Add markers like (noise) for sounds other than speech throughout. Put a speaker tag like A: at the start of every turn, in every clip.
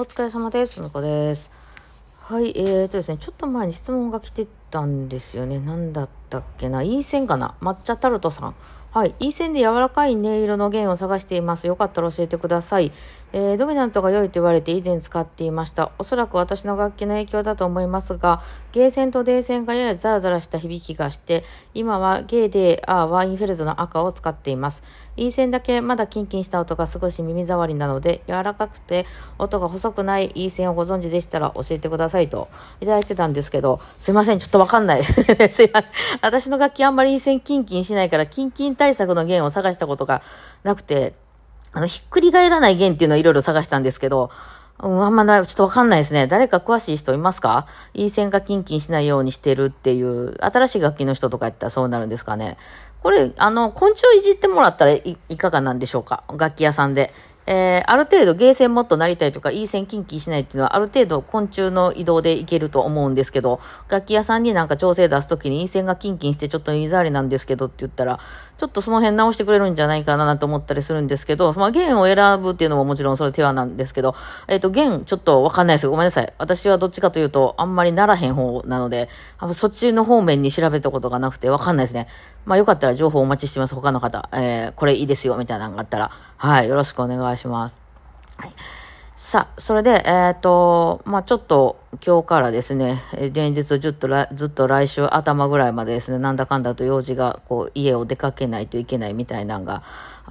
A: お疲れ様です。のこです。はい、えーとですね、ちょっと前に質問が来てたんですよね。何だったっけな？いい線かな？抹茶タルトさん。はい、いい線で柔らかい音色の弦を探しています。よかったら教えてください。えードミナントが良いと言われて以前使っていました。おそらく私の楽器の影響だと思いますが、ゲー線とデー線がややザラザラした響きがして、今はゲーデー、アー、ワインフェルドの赤を使っています。いい線だけまだキンキンした音が少し耳障りなので、柔らかくて音が細くないいい線をご存知でしたら教えてくださいといただいてたんですけど、すいません、ちょっとわかんないです。(laughs) すいません。私の楽器あんまりいい線キンキンしないから、キンキン対策の弦を探したことがなくて、あの、ひっくり返らない弦っていうのをいろいろ探したんですけど、うん、あんまない、ちょっとわかんないですね。誰か詳しい人いますか？いい線がキンキンしないようにしてるっていう、新しい楽器の人とかやったらそうなるんですかね。これ、あの、昆虫いじってもらったらいいかがなんでしょうか？楽器屋さんで。えー、ある程度ゲーセンもっとなりたいとか、いい線キンキンしないっていうのは、ある程度昆虫の移動でいけると思うんですけど、楽器屋さんになんか調整出すときに、いい線がキンキンしてちょっと水ありなんですけどって言ったら、ちょっとその辺直してくれるんじゃないかなと思ったりするんですけど、まあ、弦を選ぶっていうのももちろんそれ手話なんですけど、えっ、と、弦ちょっとわかんないです。ごめんなさい。私はどっちかというと、あんまりならへん方なので、あそっちの方面に調べたことがなくてわかんないですね。まあ、よかったら情報お待ちしてます。他の方、えー、これいいですよ、みたいなのがあったら、はい、よろしくお願いします。はい。さあ、それで、えっ、と、まあ、ちょっと今日からですね、え前日ずっと、ずっと来週頭ぐらいまでですね、なんだかんだと用事が、こう、家を出かけないといけないみたいなのが、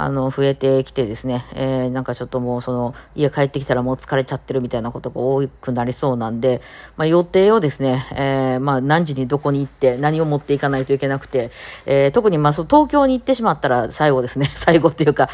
A: あの、増えてきてですね、えーなんかちょっともうその、家帰ってきたらもう疲れちゃってるみたいなことが多くなりそうなんで、まあ、予定をですね、えーまあ、何時にどこに行って何を持っていかないといけなくて、えー特にまあ、そう東京に行ってしまったら最後ですね、(laughs) 最後っていうか、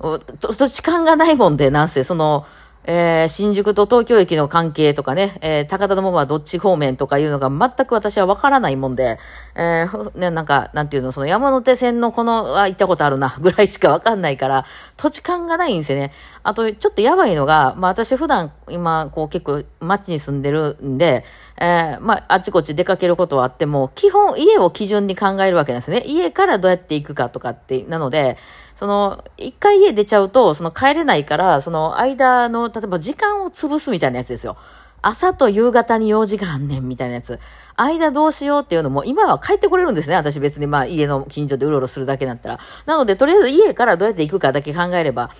A: ちょっと時間がないもんで、なんせ、その、えー新宿と東京駅の関係とかね、えー高田の馬はどっち方面とかいうのが全く私はわからないもんで、えーね、なんか、なんていうの、その山手線のこの、あ、行ったことあるな、ぐらいしかわかんないから、土地勘がないんですよね。あと、ちょっとやばいのが、まあ私普段、今、こう結構街に住んでるんで、えーまああちこち出かけることはあっても、基本家を基準に考えるわけなんですね。家からどうやって行くかとかって、なので、その、一回家出ちゃうと、その帰れないから、その間の、例えば時間を潰すみたいなやつですよ。朝と夕方に用事があんねんみたいなやつ。間どうしようっていうのも、今は帰ってこれるんですね。私別にまあ家の近所でうろうろするだけだったら。なので、とりあえず家からどうやって行くかだけ考えれば、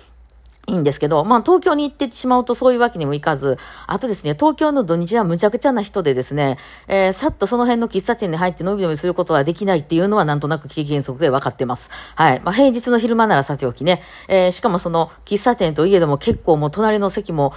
A: いいんですけど、まあ東京に行ってしまうとそういうわけにもいかず、あとですね、東京の土日はむちゃくちゃな人でですね、えーさっとその辺の喫茶店に入ってのびのびすることはできないっていうのはなんとなく経験則で分かってます。はい。まあ平日の昼間ならさておきね、えーしかもその喫茶店といえども結構もう隣の席も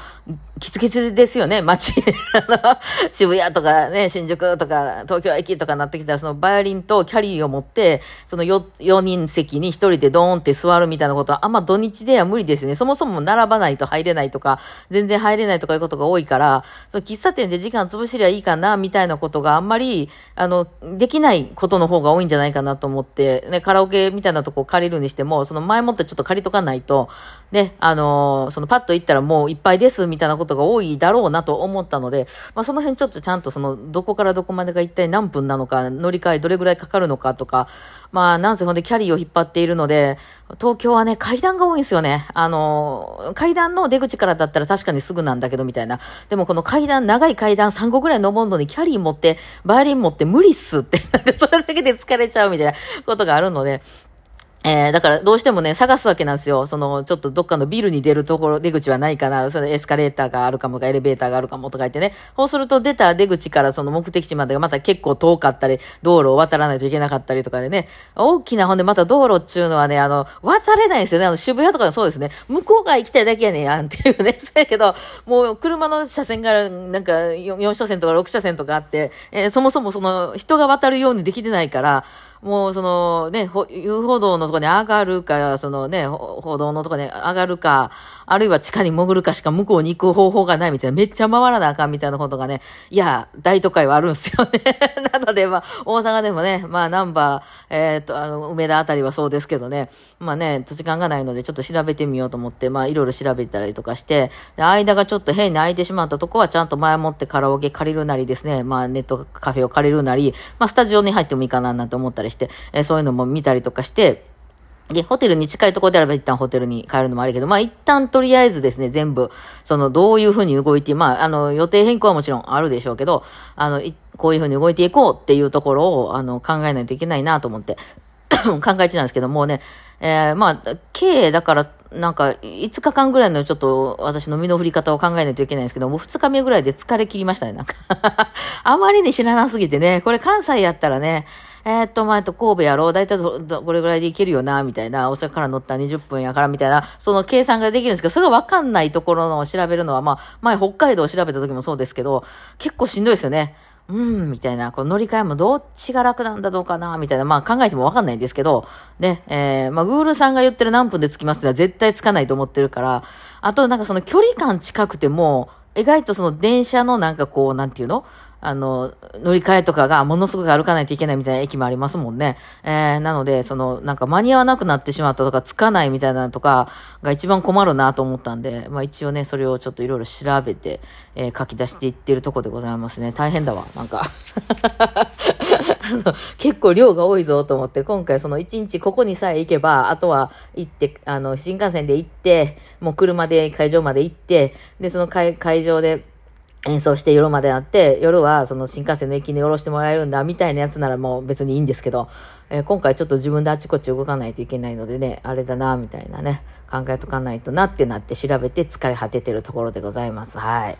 A: キツキツですよね、街。あ (laughs) の渋谷とかね、新宿とか東京駅とかなってきたらそのバイオリンとキャリーを持って、その 4, 4人席に1人でドーンって座るみたいなことはあんま土日では無理ですよね。そもそも並ばないと入れないとか、全然入れないとかいうことが多いから、その喫茶店で時間潰しりゃいいかな、みたいなことがあんまり、あの、できないことの方が多いんじゃないかなと思って、ね、カラオケみたいなとこ借りるにしても、その前もってちょっと借りとかないと、ね、あのそのパッと行ったらもういっぱいです、みたいなことが多いだろうなと思ったので、まあその辺ちょっとちゃんとその、どこからどこまでが一体何分なのか、乗り換えどれぐらいかかるのかとか、まあなんせほんでキャリーを引っ張っているので、東京はね、階段が多いんですよね。あの、階段の出口からだったら確かにすぐなんだけどみたいな。でもこの階段、長い階段3個ぐらい登るのにキャリー持って、バイオリン持って無理っすって。(laughs) それだけで疲れちゃうみたいなことがあるので、えー、だからどうしてもね、探すわけなんですよ。その、ちょっとどっかのビルに出るところ、出口はないかな。それエスカレーターがあるかもか、エレベーターがあるかもとか言ってね。そうすると出た出口からその目的地までがまた結構遠かったり、道路を渡らないといけなかったりとかでね。大きな、ほんでまた道路っていうのはね、あの、渡れないんですよね。あの、渋谷とかそうですね。向こうから行きたいだけやねんやんっていうね。(laughs) そうやけど、もう車の車線が、なんか4、4車線とか6車線とかあって、えーそもそもその、人が渡るようにできてないから、もうそのね、ほ遊歩道のとこに上がるか、そのね、歩道のとこに上がるか、あるいは地下に潜るかしか向こうに行く方法がないみたいな、めっちゃ回らなあかんみたいなことがね、いや、大都会はあるんすよね。(laughs) なので、まあ、大阪でもね、まあ、ナンバー、えっ、と、あの、梅田あたりはそうですけどね、まあね、土地勘がないので、ちょっと調べてみようと思って、まあ、いろいろ調べたりとかして、で間がちょっと変に空いてしまったとこは、ちゃんと前もってカラオケ借りるなりですね、まあ、ネットカフェを借りるなり、まあ、スタジオに入ってもいいかななんて思ったりして、えーそういうのも見たりとかして、で、ホテルに近いところであれば一旦ホテルに帰るのもあるけど、まあ一旦とりあえずですね、全部、そのどういうふうに動いて、まああの予定変更はもちろんあるでしょうけど、あの、こういうふうに動いていこうっていうところを、あの、考えないといけないなと思って (coughs) 考えてたんですけど、もうね、えー、まあ、計だから、なんか、5日間ぐらいのちょっと私の身の振り方を考えないといけないんですけど、もう2日目ぐらいで疲れ切りましたね、なんか。(laughs) あまりに知らなすぎてね、これ関西やったらね、えー、っと、まあ、と、神戸やろう。だいたいこれぐらいで行けるよな、みたいな。大阪から乗ったら20分やから、みたいな。その計算ができるんですけど、それがわかんないところのを調べるのは、まあ、前北海道を調べた時もそうですけど、結構しんどいですよね。うん、みたいな、この乗り換えもどっちが楽なんだどうかな、みたいな、まあ考えてもわかんないんですけど、ね、えー、まあ、グールさんが言ってる何分で着きますってのは絶対着かないと思ってるから、あとなんかその距離感近くても、意外とその電車のなんかこう、なんていうの？あの、乗り換えとかがものすごく歩かないといけないみたいな駅もありますもんね。えー、なので、その、なんか間に合わなくなってしまったとか、つかないみたいなとかが一番困るなと思ったんで、まあ一応ね、それをちょっといろいろ調べて、えー、書き出していってるとこでございますね。大変だわ、なんか (laughs) 結構量が多いぞと思って、今回その1日ここにさえ行けば、あとは行って、あの、新幹線で行って、もう車で会場まで行って、で、その会会場で、演奏して夜までなって、夜はその新幹線の駅に降ろしてもらえるんだ、みたいなやつならもう別にいいんですけど、えー、今回ちょっと自分であちこち動かないといけないのでね、あれだな、みたいなね、考えとかないとなってなって調べて疲れ果ててるところでございます。はい。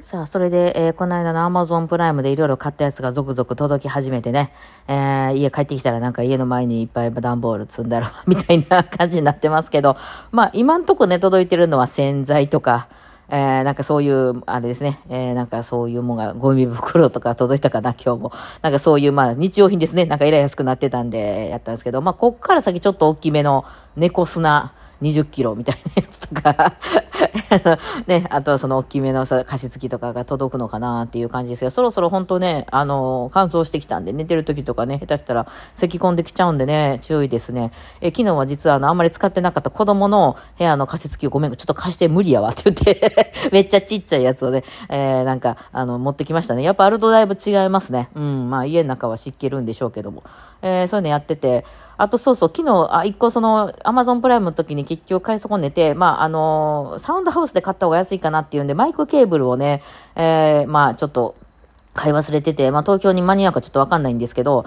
A: さあ、それで、えー、この間の Amazon プライムでいろいろ買ったやつが続々届き始めてね、えー、家帰ってきたらなんか家の前にいっぱい段ボール積んだろ、みたいな感じになってますけど、まあ今んとこね、届いてるのは洗剤とか、えー、なんかそういう、あれですね、えー、なんかそういうもんが、ゴミ袋とか届いたかな、今日も。なんかそういう、まあ、日用品ですね。なんかえらい安くなってたんで、やったんですけど、まあ、こっから先ちょっと大きめの猫砂、20キロみたいなやつとか (laughs) ね、あとはその大きめのさ、加湿器とかが届くのかなっていう感じですけど、そろそろ本当ね、あの、乾燥してきたんで、寝てる時とかね、下手したら咳込んできちゃうんでね、注意ですね。え、昨日は実はあの、あんまり使ってなかった子供の部屋の加湿器をごめん、ちょっと貸して無理やわって言って (laughs) めっちゃちっちゃいやつをね、えー、なんか、あの、持ってきましたね。やっぱあるとだいぶ違いますね。うん、まあ家の中は湿気るんでしょうけども。えー、そういうのやってて、あとそうそう、昨日、あ、一個その、アマゾンプライムの時に結局買い損ねて、まあ、あのー、サウンドハウスで買った方が安いかなっていうんで、マイクケーブルをね、えー、まあ、ちょっと、買い忘れてて、まあ、東京に間に合うかちょっとわかんないんですけど、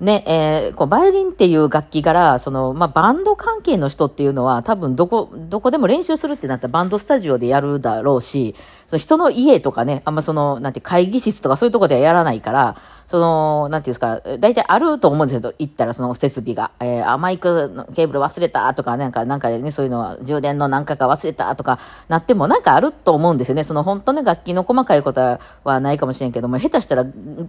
A: ね、えー、こう、バイオリンっていう楽器から、その、まあ、バンド関係の人っていうのは、多分、どこ、どこでも練習するってなったら、バンドスタジオでやるだろうし、その人の家とかね、あんまその、なんて、会議室とかそういうとこではやらないから、その、なんていうんですか、大体あると思うんですけど、行ったらその設備が、えー、マイクのケーブル忘れたとか、なんか、なんかね、そういうのは、充電の何かか忘れたとか、なっても、なんかあると思うんですよね。その、本当ね、楽器の細かいことはないかもしれんけども、下手したら、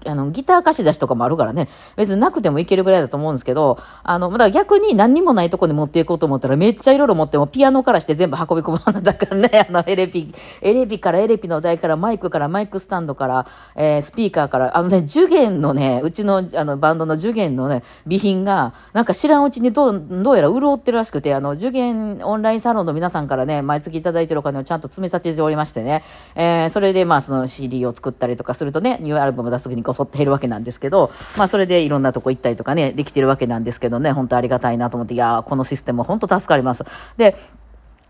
A: あの、ギター貸し出しとかもあるからね、別になくてもいけるぐらいだと思うんですけど、あの、だから逆に何にもないとこに持っていこうと思ったらめっちゃいろいろ持ってもピアノからして全部運び込まなだからね、(laughs) あの、エレピ、エレピからエレピの台からマイクからマイクスタンドから、えー、スピーカーから、あのね、受験のね、うちのあのバンドの受験のね、備品が、なんか知らんうちにどう、どうやら潤ってるらしくて、あの、受験オンラインサロンの皆さんからね、毎月いただいてるお金をちゃんと詰め立てておりましてね、えー、それでまあその CD を作ったりとかするとね、ニューアルバム出す時にこそって減るわけなんですけど、まあそれでいろんなとここ行ったりとかね、できてるわけなんですけど、けどね、本当ありがたいなと思って、いやこのシステム本当助かります。で、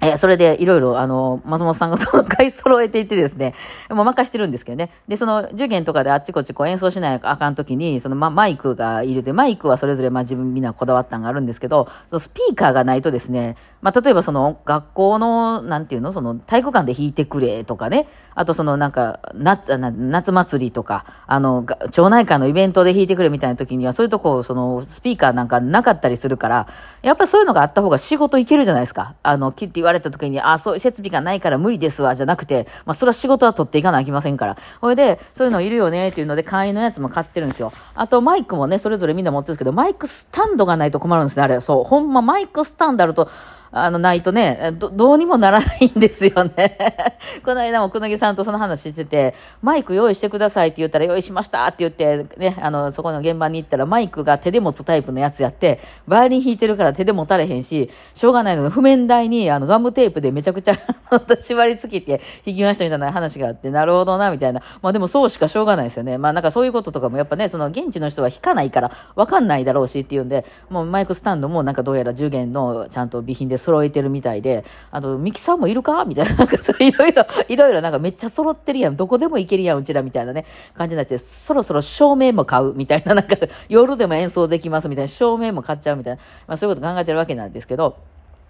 A: えそれでいろいろ、あの、松本さんがその買い揃えていてですね、もう任してるんですけどね。で、その、受験とかであっちこっちこう演奏しないあかんときに、その、ま、マイクがいるで、マイクはそれぞれ、まあ、自分みんなこだわったんがあるんですけど、そのスピーカーがないとですね、まあ、例えばその、学校の、なんていうの、その、体育館で弾いてくれとかね、あとその、なんか、夏、夏祭りとか、あの、町内会のイベントで弾いてくれみたいな時には、そういうとこ、その、スピーカーなんかなかったりするから、やっぱりそういうのがあった方が仕事いけるじゃないですか。あの、きって言われた時に、あ、そういう設備がないから無理ですわ、じゃなくて、まあ、それは仕事は取っていかなきませんから。ほいで、そういうのいるよね、っていうので、会員のやつも買ってるんですよ。あと、マイクもね、それぞれみんな持ってるんですけど、マイクスタンドがないと困るんですね、あれ。そう。ほんま、マイクスタンドあると、あの、ないとね、ど、どうにもならないんですよね。(laughs) この間もくぬぎさんとその話してて、マイク用意してくださいって言ったら、用意しましたって言って、ね、あの、そこの現場に行ったら、マイクが手で持つタイプのやつやって、バイオリン弾いてるから手で持たれへんし、しょうがないので、譜面台に、あの、ガムテープでめちゃくちゃ (laughs) 縛り付きって弾きましたみたいな話があって、なるほどな、みたいな。まあでもそうしかしょうがないですよね。まあなんかそういうこととかもやっぱね、その現地の人は弾かないからわかんないだろうしっていうんで、もうマイクスタンドもなんかどうやら10弦のちゃんと備品です揃えてるみたいで、あとミキサーもいるか？みたいな、なんかそういろいろ、いろいろなんかめっちゃ揃ってるやん。どこでも行けるやん、うちらみたいなね、感じになって、そろそろ照明も買うみたいな、なんか夜でも演奏できますみたいな、照明も買っちゃうみたいな、まあそういうこと考えてるわけなんですけど、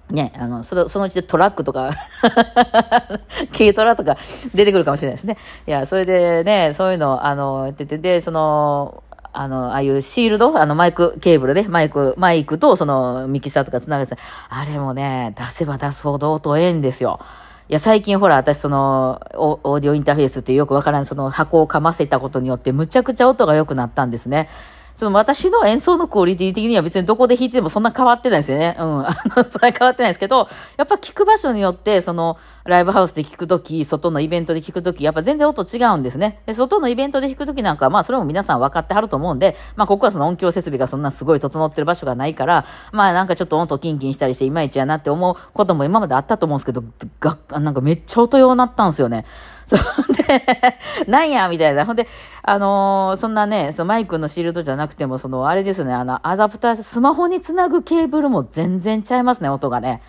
A: ね、あの、その、そのうちでトラックとか (laughs) 軽トラとか出てくるかもしれないですね。いや、それでね、そういうの、あの、やってて、で、その、あの、ああいうシールド、あのマイクケーブルで、マイク、マイクとそのミキサーとか繋がって、あれもね、出せば出すほど音ええんですよ。いや、最近ほら、私その、オーディオインターフェースってよくわからんその箱を噛ませたことによって、むちゃくちゃ音が良くなったんですね。その私の演奏のクオリティ的には別にどこで弾いてもそんな変わってないですよね。うん。(laughs) あの、それ変わってないですけど、やっぱ聞く場所によって、その、ライブハウスで聞くとき、外のイベントで聞くとき、やっぱ全然音違うんですね。で、外のイベントで弾くときなんかはまあそれも皆さん分かってはると思うんで、まあここはその音響設備がそんなすごい整ってる場所がないから、まあなんかちょっと音キンキンしたりしていまいちやなって思うことも今まであったと思うんですけど、が、なんかめっちゃ音用になったんですよね。(laughs) そんで、なんやみたいな。ほんで、あのー、そんなね、そのマイクのシールドじゃなくても、その、あれですね、あの、アダプター、スマホにつなぐケーブルも全然ちゃいますね、音がね。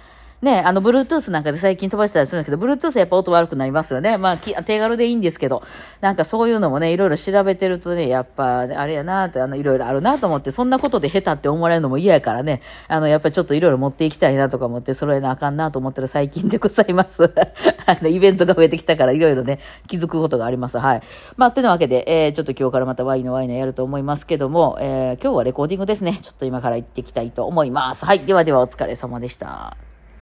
A: ね、あの、Bluetooth なんかで最近飛ばしたりするんですけど、Bluetooth やっぱ音悪くなりますよね。まあ、手軽でいいんですけど、なんかそういうのもね、いろいろ調べてるとね、やっぱ、あれやなって、あの、いろいろあるなと思って、そんなことで下手って思われるのも嫌やからね、あの、やっぱちょっといろいろ持っていきたいなとか思って、揃えなあかんなと思ってる最近でございます。(laughs) あの、イベントが増えてきたから、いろいろね、気づくことがあります。はい。まあ、というわけで、えー、ちょっと今日からまたワイのワイのやると思いますけども、えー、今日はレコーディングですね。ちょっと今から行ってきたいと思います。はい。ではではお疲れ様でした。